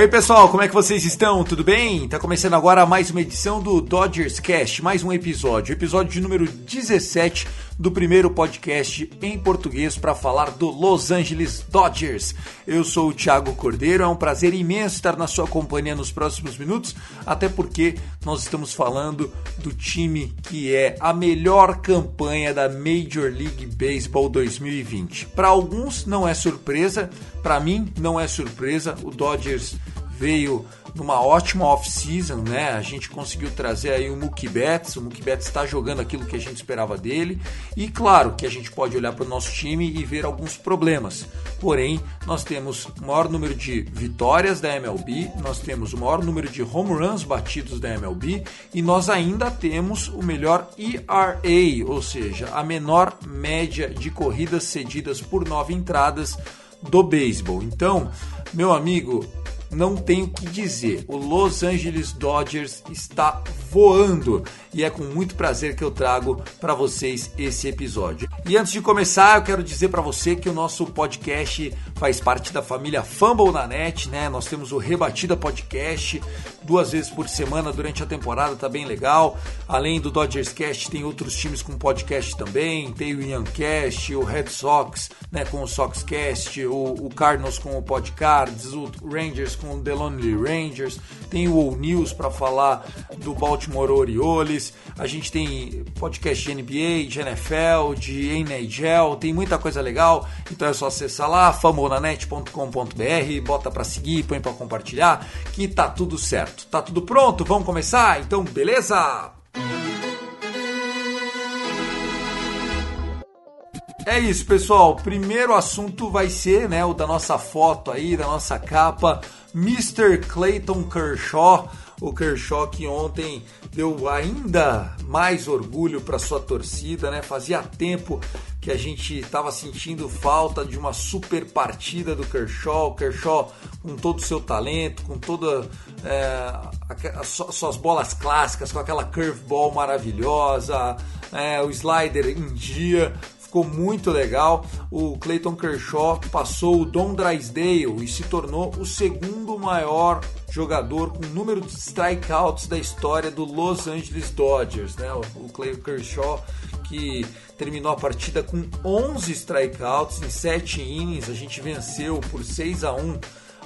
Aí pessoal, como é que vocês estão? Tudo bem? Tá começando agora mais uma edição do Dodgers Cast, mais um episódio, episódio de número 17 do primeiro podcast em português para falar do Los Angeles Dodgers. Eu sou o Thiago Cordeiro, é um prazer imenso estar na sua companhia nos próximos minutos, até porque nós estamos falando do time que é a melhor campanha da Major League Baseball 2020. Para alguns não é surpresa, para mim não é surpresa, o Dodgers veio numa ótima off-season, né? A gente conseguiu trazer aí o Mookie Betts, o Mookie Betts está jogando aquilo que a gente esperava dele, e claro que a gente pode olhar para o nosso time e ver alguns problemas. Porém, nós temos o maior número de vitórias da MLB, nós temos o maior número de home runs batidos da MLB e nós ainda temos o melhor ERA, ou seja, a menor média de corridas cedidas por nove entradas do beisebol. Então, meu amigo, não tenho o que dizer. O Los Angeles Dodgers está voando e é com muito prazer que eu trago para vocês esse episódio. E antes de começar, eu quero dizer para você que o nosso podcast faz parte da família Fumble na Net, né? Nós temos o Rebatida Podcast duas vezes por semana durante a temporada, tá bem legal. Além do Dodgers Cast, tem outros times com podcast também, tem o Yancast, o Red Sox, né, com o Soxcast, o, o Cardinals com o Podcards, o Rangers com o The Lonely Rangers, tem o All News para falar do Baltimore Orioles, a gente tem podcast de NBA, de NFL, de NHL, tem muita coisa legal, então é só acessar lá, famonanet.com.br, bota para seguir, põe para compartilhar, que tá tudo certo. Tá tudo pronto? Vamos começar? Então, beleza? É isso, pessoal. Primeiro assunto vai ser, né, o da nossa foto aí, da nossa capa, Mr. Clayton Kershaw. O Kershaw que ontem deu ainda mais orgulho para sua torcida, né? Fazia tempo que a gente estava sentindo falta de uma super partida do Kershaw. Kershaw com todo o seu talento, com todas é, as suas bolas clássicas, com aquela curveball maravilhosa, é, o slider em dia ficou muito legal. O Clayton Kershaw passou o Don Drysdale e se tornou o segundo maior jogador com número de strikeouts da história do Los Angeles Dodgers, né? O Clayton Kershaw que terminou a partida com 11 strikeouts em 7 innings, a gente venceu por 6 a 1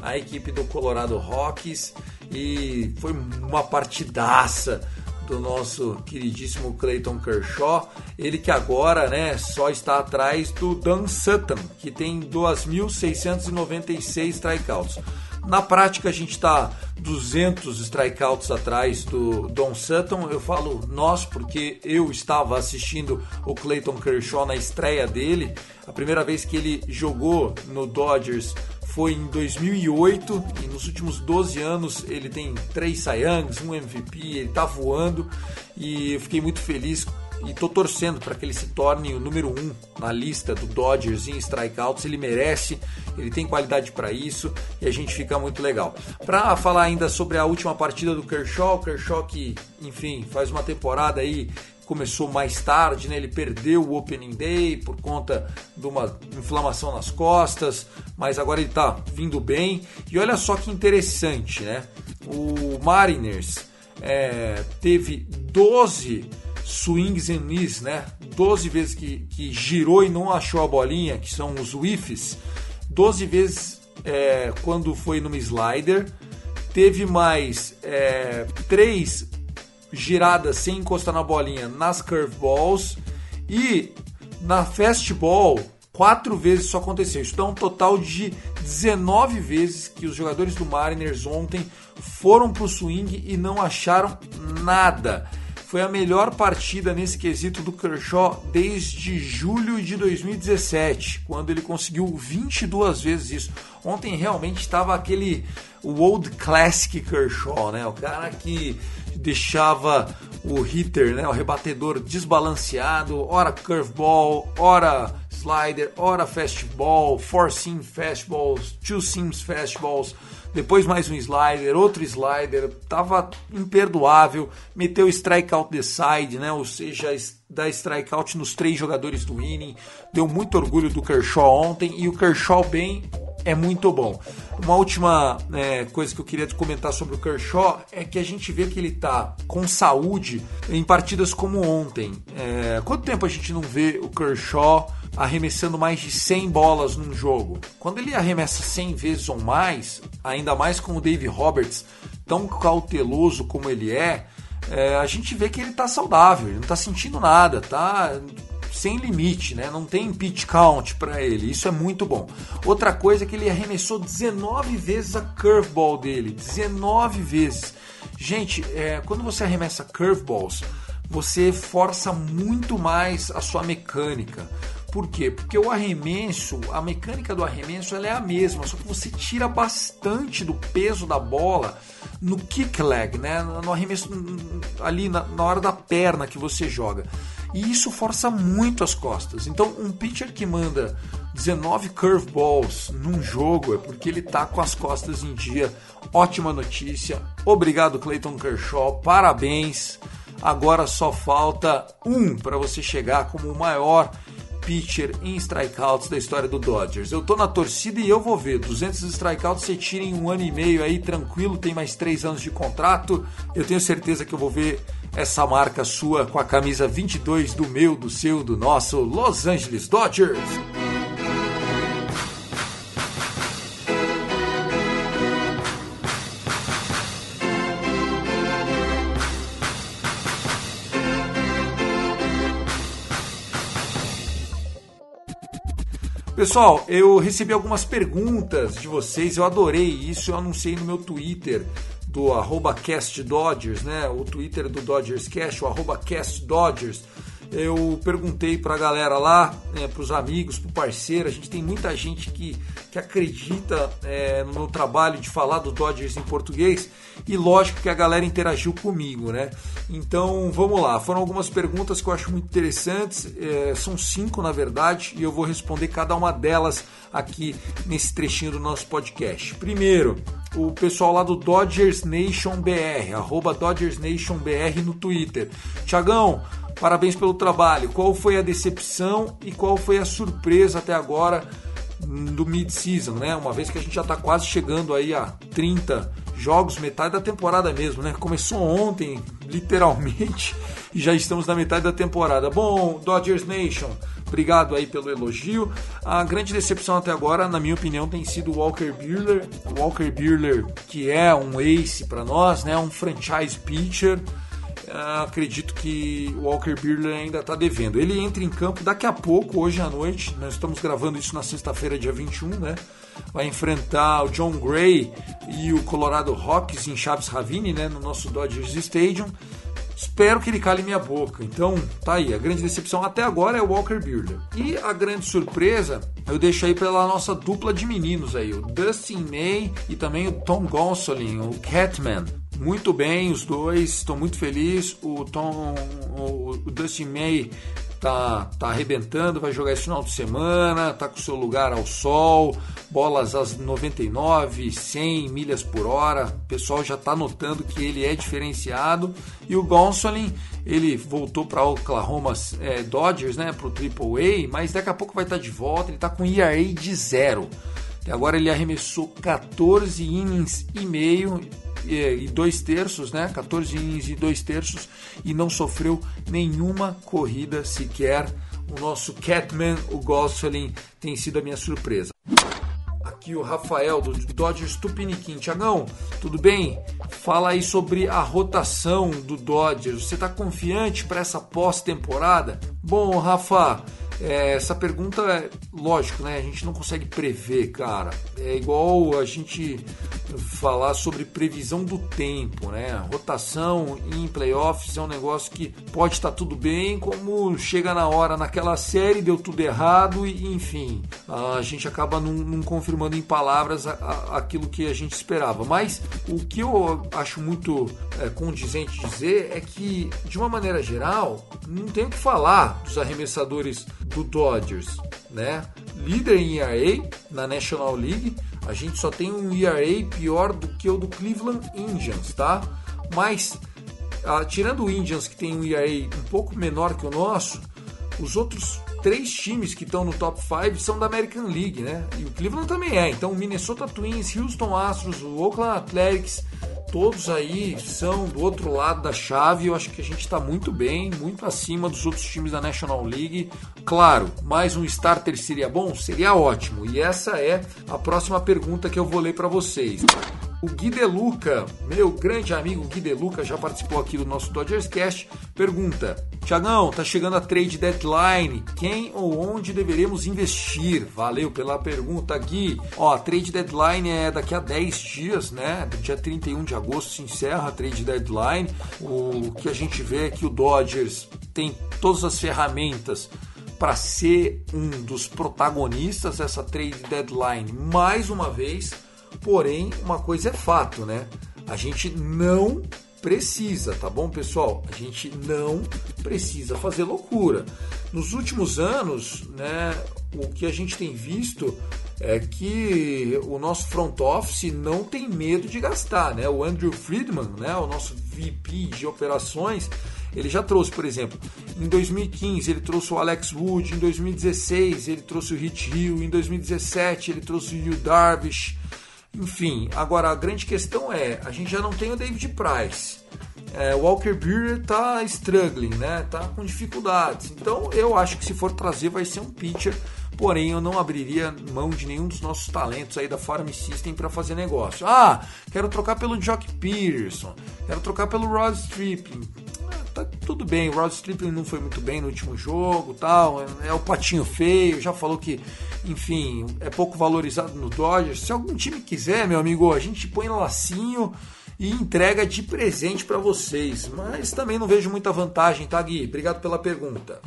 a equipe do Colorado Rockies e foi uma partidaça do nosso queridíssimo Clayton Kershaw, ele que agora, né, só está atrás do Dan Sutton, que tem 2.696 strikeouts. Na prática a gente está 200 strikeouts atrás do Don Sutton. Eu falo nós porque eu estava assistindo o Clayton Kershaw na estreia dele. A primeira vez que ele jogou no Dodgers foi em 2008 e nos últimos 12 anos ele tem três Cy Youngs, um MVP, ele tá voando e eu fiquei muito feliz e tô torcendo para que ele se torne o número um na lista do Dodgers em strikeouts. Ele merece, ele tem qualidade para isso e a gente fica muito legal. Para falar ainda sobre a última partida do Kershaw, Kershaw que, enfim, faz uma temporada aí começou mais tarde, né? Ele perdeu o Opening Day por conta de uma inflamação nas costas, mas agora ele tá vindo bem. E olha só que interessante, né? O Mariners é, teve 12 swings and miss, né? 12 vezes que, que girou e não achou a bolinha, que são os whiffs. 12 vezes é, quando foi numa slider. Teve mais é, 3 giradas sem encostar na bolinha nas curveballs. E na fastball, quatro vezes isso aconteceu. Isso dá um total de 19 vezes que os jogadores do Mariners ontem foram para o swing e não acharam nada. Foi a melhor partida nesse quesito do Kershaw desde julho de 2017, quando ele conseguiu 22 vezes isso. Ontem realmente estava aquele Old Classic Kershaw, né? O cara que deixava o hitter, né, o rebatedor desbalanceado, ora curveball, ora slider, ora fastball, four seam fastballs, two seams fastballs, depois mais um slider, outro slider, tava imperdoável, meteu strikeout the side, né, ou seja, dá strikeout nos três jogadores do inning, deu muito orgulho do Kershaw ontem. E o Kershaw bem é muito bom. Uma última é, coisa que eu queria comentar sobre o Kershaw é que a gente vê que ele está com saúde em partidas como ontem. É, quanto tempo a gente não vê o Kershaw arremessando mais de 100 bolas num jogo? Quando ele arremessa 100 vezes ou mais, ainda mais com o Dave Roberts tão cauteloso como ele é, é a gente vê que ele está saudável, ele não está sentindo nada, tá sem limite, né? Não tem pitch count para ele. Isso é muito bom. Outra coisa é que ele arremessou 19 vezes a curveball dele, 19 vezes. Gente, é, quando você arremessa curveballs, você força muito mais a sua mecânica. Por quê? Porque o arremesso, a mecânica do arremesso ela é a mesma, só que você tira bastante do peso da bola no kick leg, né? no arremesso ali na, na hora da perna que você joga. E isso força muito as costas. Então, um pitcher que manda 19 curveballs num jogo é porque ele tá com as costas em dia. Ótima notícia. Obrigado, Clayton Kershaw. Parabéns. Agora só falta um para você chegar como o maior pitcher em strikeouts da história do Dodgers. Eu tô na torcida e eu vou ver. 200 strikeouts você tira em um ano e meio aí, tranquilo, tem mais três anos de contrato. Eu tenho certeza que eu vou ver essa marca sua com a camisa 22 do meu, do seu, do nosso Los Angeles Dodgers. Pessoal, eu recebi algumas perguntas de vocês, eu adorei isso, eu anunciei no meu Twitter do arroba Cast Dodgers, né? O Twitter do Dodgers Cast, o arroba Cast Dodgers. Eu perguntei para a galera lá, né, para os amigos, para o parceiro, a gente tem muita gente que, que acredita é, no meu trabalho de falar do Dodgers em português e lógico que a galera interagiu comigo, né? Então vamos lá, foram algumas perguntas que eu acho muito interessantes, é, são cinco na verdade, e eu vou responder cada uma delas aqui nesse trechinho do nosso podcast. Primeiro, o pessoal lá do Dodgers Nation BR, arroba Dodgers Nation BR no Twitter. Tiagão, parabéns pelo trabalho. Qual foi a decepção e qual foi a surpresa até agora do mid-season, né? Uma vez que a gente já está quase chegando aí a 30 jogos, metade da temporada mesmo, né? Começou ontem, literalmente, e já estamos na metade da temporada. Bom, Dodgers Nation, obrigado aí pelo elogio. A grande decepção até agora, na minha opinião, tem sido o Walker Buehler. Walker Buehler, que é um ace para nós, né? Um franchise pitcher. Uh, acredito que o Walker Buehler ainda está devendo. Ele entra em campo daqui a pouco, hoje à noite. Nós estamos gravando isso na sexta-feira, dia 21, né? Vai enfrentar o John Gray e o Colorado Rockies em Chaves Ravine, né? No nosso Dodgers Stadium. Espero que ele cale minha boca. Então, tá aí. A grande decepção até agora é o Walker Buehler. E a grande surpresa, eu deixo aí pela nossa dupla de meninos aí, o Dustin May e também o Tom Gonsolin, o Catman muito bem os dois, estou muito feliz. O Tom, o, Dustin May tá, tá arrebentando, vai jogar esse final de semana, tá com seu lugar ao sol, bolas às 99, 100 milhas por hora. O pessoal já tá notando que ele é diferenciado. E o Gonsolin, ele voltou para Oklahoma é, Dodgers, né, pro AAA, mas daqui a pouco vai estar tá de volta. Ele tá com ERA de zero. Agora ele arremessou 14 innings e meio e dois terços, né? 14 innings e dois terços e não sofreu nenhuma corrida sequer. O nosso Catman, o Gosselin, tem sido a minha surpresa. Aqui o Rafael do Dodgers Tupiniquim. Tiagão, tudo bem? Fala aí sobre a rotação do Dodgers. Você está confiante para essa pós-temporada? Bom, Rafa, é, essa pergunta é lógico, né? A gente não consegue prever, cara. É igual a gente falar sobre previsão do tempo, né? Rotação em playoffs é um negócio que pode estar tudo bem, como chega na hora naquela série deu tudo errado e enfim a gente acaba não, não confirmando em palavras a, a, aquilo que a gente esperava. Mas o que eu acho muito é, condizente dizer é que de uma maneira geral não tem o que falar dos arremessadores do Dodgers, né? Líder em ERA na National League, a gente só tem um ERA pior do que o do Cleveland Indians, tá? Mas ah, tirando o Indians que tem um ERA um pouco menor que o nosso, os outros três times que estão no top 5 são da American League, né? E o Cleveland também é. Então, Minnesota Twins, Houston Astros, o Oakland Athletics, todos aí são do outro lado da chave. Eu acho que a gente está muito bem, muito acima dos outros times da National League. Claro, mais um starter seria bom? Seria ótimo. E essa é a próxima pergunta que eu vou ler para vocês. O Gui Deluca, meu grande amigo Gui Deluca, já participou aqui do nosso Dodgers Cast, pergunta: Tiagão, tá chegando a trade deadline. Quem ou onde deveremos investir? Valeu pela pergunta, Gui. Ó, a trade deadline é daqui a 10 dias, né? Dia 31 de agosto se encerra a trade deadline. O que a gente vê é que o Dodgers tem todas as ferramentas para ser um dos protagonistas dessa trade deadline mais uma vez Porém, uma coisa é fato, né? A gente não precisa, tá bom, pessoal? A gente não precisa fazer loucura. Nos últimos anos, né, o que a gente tem visto é que o nosso front office não tem medo de gastar, né? O Andrew Friedman, né, o nosso VP de operações, ele já trouxe, por exemplo, em 2015 ele trouxe o Alex Wood, em 2016 ele trouxe o Hit Hill, em 2017 ele trouxe o Yu Darvish, enfim, agora a grande questão é, a gente já não tem o David Price. É, Walker Buehler tá struggling, né? Tá com dificuldades. Então eu acho que se for trazer vai ser um pitcher, porém eu não abriria mão de nenhum dos nossos talentos aí da Farm System para fazer negócio. Ah, quero trocar pelo Jock Peterson, quero trocar pelo Rod Stripling tudo bem. O Rod Stripling não foi muito bem no último jogo, tal. É o patinho feio. Já falou que, enfim, é pouco valorizado no Dodgers. Se algum time quiser, meu amigo, a gente põe lacinho e entrega de presente para vocês. Mas também não vejo muita vantagem, tá, Gui? Obrigado pela pergunta.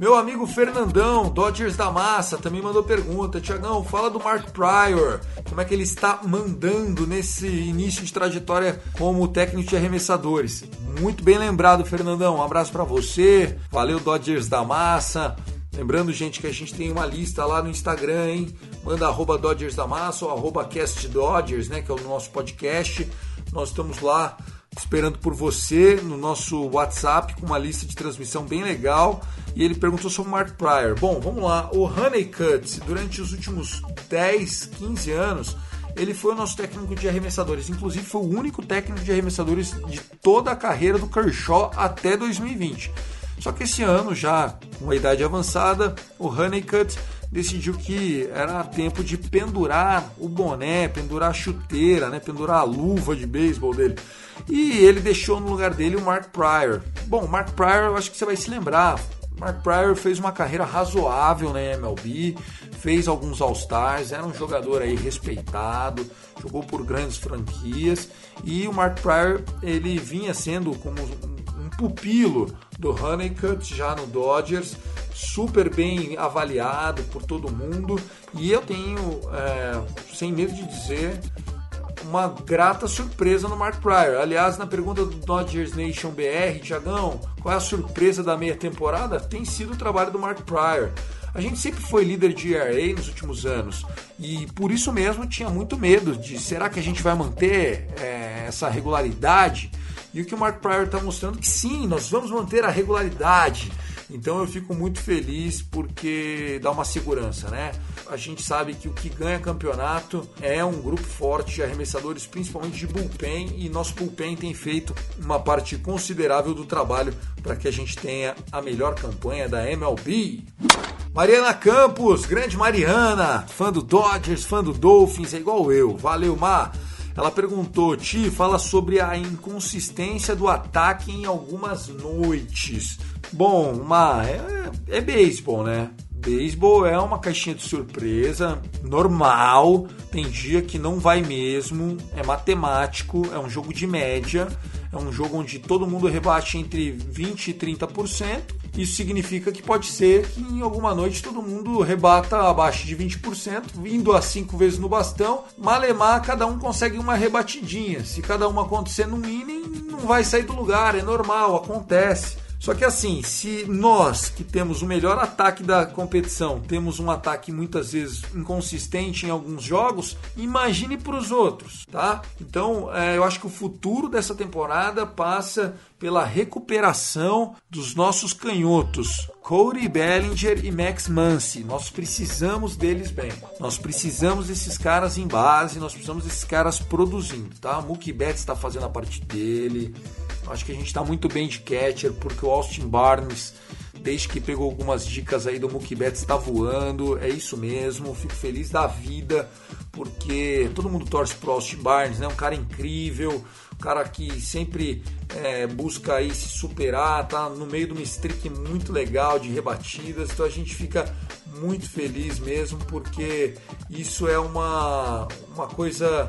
Meu amigo Fernandão, Dodgers da Massa, também mandou pergunta. Tiagão, fala do Mark Pryor. Como é que ele está mandando nesse início de trajetória como técnico de arremessadores? Muito bem lembrado, Fernandão. Um abraço para você. Valeu, Dodgers da Massa. Lembrando, gente, que a gente tem uma lista lá no Instagram, hein? Manda arroba Dodgers da Massa ou arroba Cast Dodgers, né? Que é o nosso podcast. Nós estamos lá esperando por você no nosso WhatsApp com uma lista de transmissão bem legal. E ele perguntou sobre o Mark Pryor. Bom, vamos lá. O Honeycutt, durante os últimos 10, 15 anos, ele foi o nosso técnico de arremessadores. Inclusive, foi o único técnico de arremessadores de toda a carreira do Kershaw até 2020. Só que esse ano, já com a idade avançada, o Honeycutt decidiu que era tempo de pendurar o boné, pendurar a chuteira, né, pendurar a luva de beisebol dele. E ele deixou no lugar dele o Mark Pryor. Bom, Mark Pryor, eu acho que você vai se lembrar. Mark Pryor fez uma carreira razoável na MLB, fez alguns All-Stars, era um jogador aí respeitado, jogou por grandes franquias e o Mark Pryor ele vinha sendo como pupilo do Honeycutt já no Dodgers, super bem avaliado por todo mundo e eu tenho, é, sem medo de dizer, uma grata surpresa no Mark Pryor. Aliás, na pergunta do Dodgers Nation BR, Tiagão, qual é a surpresa da meia temporada? Tem sido o trabalho do Mark Pryor. A gente sempre foi líder de ERA nos últimos anos e por isso mesmo tinha muito medo de será que a gente vai manter é, essa regularidade? E o que o Mark Pryor está mostrando que sim, nós vamos manter a regularidade. Então eu fico muito feliz porque dá uma segurança, né? A gente sabe que o que ganha campeonato é um grupo forte de arremessadores, principalmente de bullpen, e nosso bullpen tem feito uma parte considerável do trabalho para que a gente tenha a melhor campanha da MLB. Mariana Campos, grande Mariana, fã do Dodgers, fã do Dolphins, é igual eu. Valeu, Mar. Ela perguntou, Ti, fala sobre a inconsistência do ataque em algumas noites. Bom, uma é, é beisebol, né? Beisebol é uma caixinha de surpresa, normal. Tem dia que não vai mesmo, é matemático, é um jogo de média, é um jogo onde todo mundo rebate entre 20 e 30%. Isso significa que pode ser que em alguma noite todo mundo rebata abaixo de 20%, vindo a cinco vezes no bastão. Malemar, cada um consegue uma rebatidinha. Se cada uma acontecer num inning, não vai sair do lugar, é normal, acontece. Só que assim, se nós que temos o melhor ataque da competição, temos um ataque muitas vezes inconsistente em alguns jogos, imagine para os outros, tá? Então, é, eu acho que o futuro dessa temporada passa pela recuperação dos nossos canhotos, Cody Bellinger e Max Muncy. Nós precisamos deles bem. Nós precisamos desses caras em base, nós precisamos desses caras produzindo, tá? Mookie Betts está fazendo a parte dele. Acho que a gente está muito bem de catcher, porque o Austin Barnes, desde que pegou algumas dicas aí do Mookie Betts, está voando. É isso mesmo. Fico feliz da vida, porque todo mundo torce pro Austin Barnes, né? Um cara incrível, cara que sempre é, busca aí se superar, tá no meio de uma streak muito legal de rebatidas. Então a gente fica muito feliz mesmo, porque isso é uma, uma coisa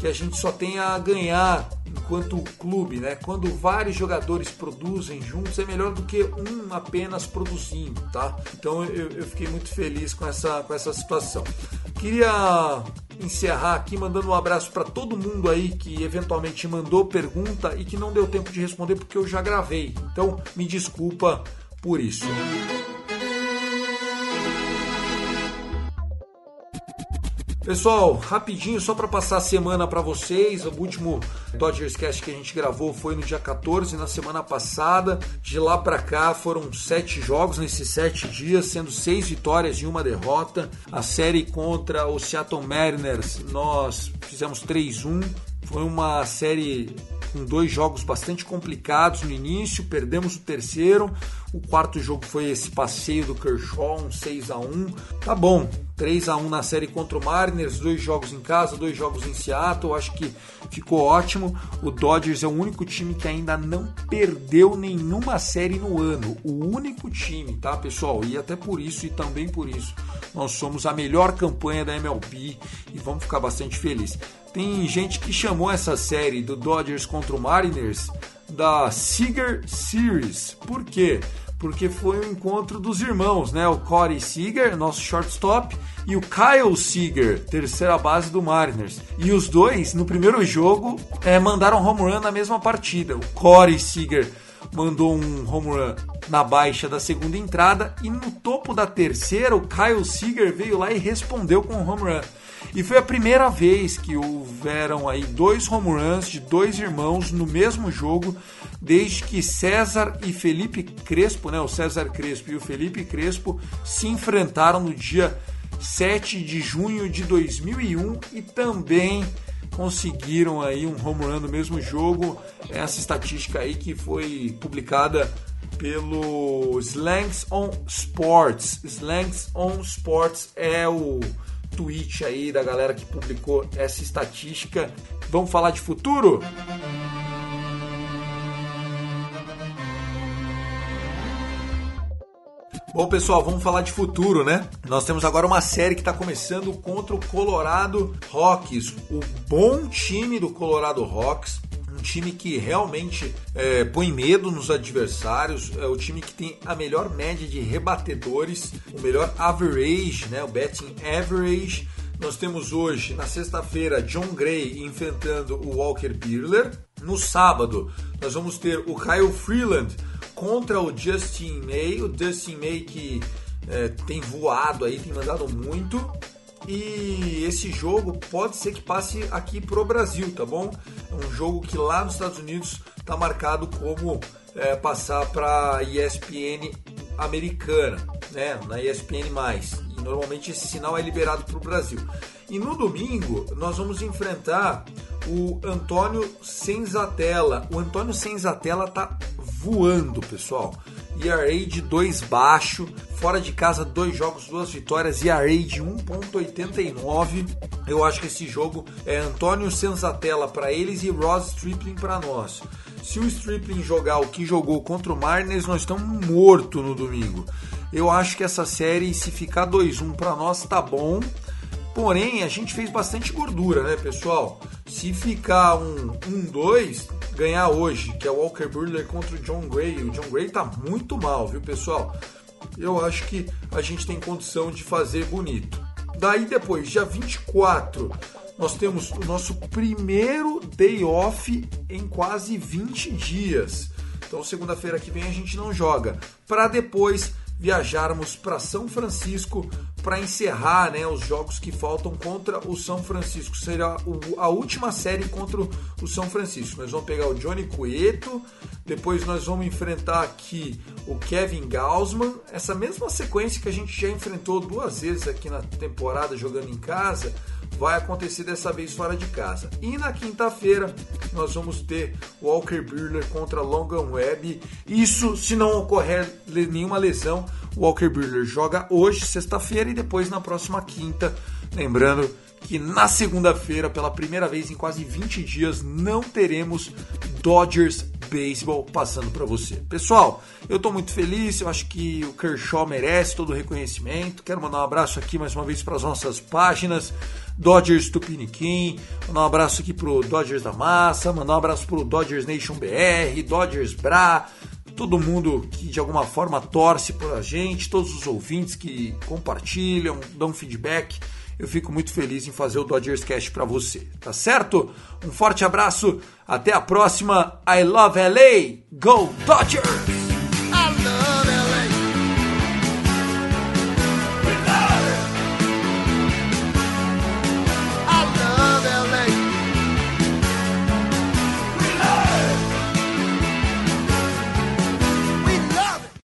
que a gente só tem a ganhar enquanto clube, né? Quando vários jogadores produzem juntos, é melhor do que um apenas produzindo, tá? Então eu, eu fiquei muito feliz com essa, com essa situação. Queria encerrar aqui mandando um abraço para todo mundo aí que eventualmente mandou pergunta e que não deu tempo de responder porque eu já gravei. Então me desculpa por isso. Pessoal, rapidinho só para passar a semana para vocês. O último Dodgers Cast que a gente gravou foi no dia 14, na semana passada. De lá para cá foram sete jogos nesses sete dias, sendo seis vitórias e uma derrota. A série contra o Seattle Mariners nós fizemos 3-1. Foi uma série com dois jogos bastante complicados no início, perdemos o terceiro. O quarto jogo foi esse passeio do Kershaw, um 6 a 1 Tá bom, 3 a 1 na série contra o Mariners, dois jogos em casa, dois jogos em Seattle. Acho que ficou ótimo. O Dodgers é o único time que ainda não perdeu nenhuma série no ano. O único time, tá, pessoal? E até por isso e também por isso, nós somos a melhor campanha da MLB e vamos ficar bastante felizes. Tem gente que chamou essa série do Dodgers contra o Mariners da Seager Series. Por quê? Porque foi o encontro dos irmãos, né? O Corey Seager, nosso shortstop, e o Kyle Seager, terceira base do Mariners. E os dois, no primeiro jogo, é, mandaram home run na mesma partida. O Corey Seager mandou um home run na baixa da segunda entrada e no topo da terceira o Kyle Seager veio lá e respondeu com um home run. E foi a primeira vez que houveram aí dois home runs de dois irmãos no mesmo jogo, desde que César e Felipe Crespo, né, o César Crespo e o Felipe Crespo se enfrentaram no dia 7 de junho de 2001 e também conseguiram aí um home run no mesmo jogo. Essa estatística aí que foi publicada pelo Slangs on Sports. Slangs on Sports é o tweet aí da galera que publicou essa estatística. Vamos falar de futuro? Bom, pessoal, vamos falar de futuro, né? Nós temos agora uma série que está começando contra o Colorado Rocks, o bom time do Colorado Rocks time que realmente é, põe medo nos adversários, é o time que tem a melhor média de rebatedores, o melhor average, né, o betting average. Nós temos hoje, na sexta-feira, John Gray enfrentando o Walker Buehler. No sábado, nós vamos ter o Kyle Freeland contra o Justin May. O Justin May que é, tem voado aí, tem mandado muito. E esse jogo pode ser que passe aqui pro Brasil, tá bom? É um jogo que lá nos Estados Unidos está marcado como é, passar para ESPN americana, né, na ESPN+. E normalmente esse sinal é liberado para o Brasil. E no domingo nós vamos enfrentar o Antônio Senzatella. O Antônio Senzatella tá voando, pessoal. ERA de 2 baixo, fora de casa, dois jogos, duas vitórias, ERA de 1.89. Eu acho que esse jogo é Antônio Senzatella para eles e Ross Stripling para nós. Se o Stripling jogar o que jogou contra o Mariners, nós estamos morto no domingo. Eu acho que essa série, se ficar 2-1 para nós, tá bom. Porém, a gente fez bastante gordura, né, pessoal? Se ficar um 1-2, ganhar hoje, que é o Walker Buehler contra o John Gray. O John Gray tá muito mal, viu, pessoal? Eu acho que a gente tem condição de fazer bonito. Daí depois, dia 24, nós temos o nosso primeiro day off em quase 20 dias. Então, segunda-feira que vem a gente não joga. Para depois viajarmos para São Francisco para encerrar né, os jogos que faltam contra o São Francisco. Será a última série contra o São Francisco. Nós vamos pegar o Johnny Cueto, depois nós vamos enfrentar aqui o Kevin Gaussman, essa mesma sequência que a gente já enfrentou duas vezes aqui na temporada jogando em casa vai acontecer dessa vez fora de casa. E na quinta-feira nós vamos ter Walker Buehler contra Logan Webb. Isso se não ocorrer nenhuma lesão. Walker Buehler joga hoje, sexta-feira, e depois na próxima quinta. Lembrando que na segunda-feira, pela primeira vez em quase 20 dias, não teremos Dodgers Baseball passando para você. Pessoal, eu estou muito feliz, eu acho que o Kershaw merece todo o reconhecimento. Quero mandar um abraço aqui mais uma vez para as nossas páginas. Dodgers Tupiniquim, mandar um abraço aqui pro Dodgers da Massa, mandar um abraço pro Dodgers Nation BR, Dodgers Bra, todo mundo que de alguma forma torce por a gente, todos os ouvintes que compartilham, dão feedback. Eu fico muito feliz em fazer o Dodgers Cast para você, tá certo? Um forte abraço, até a próxima. I love LA. Go Dodgers!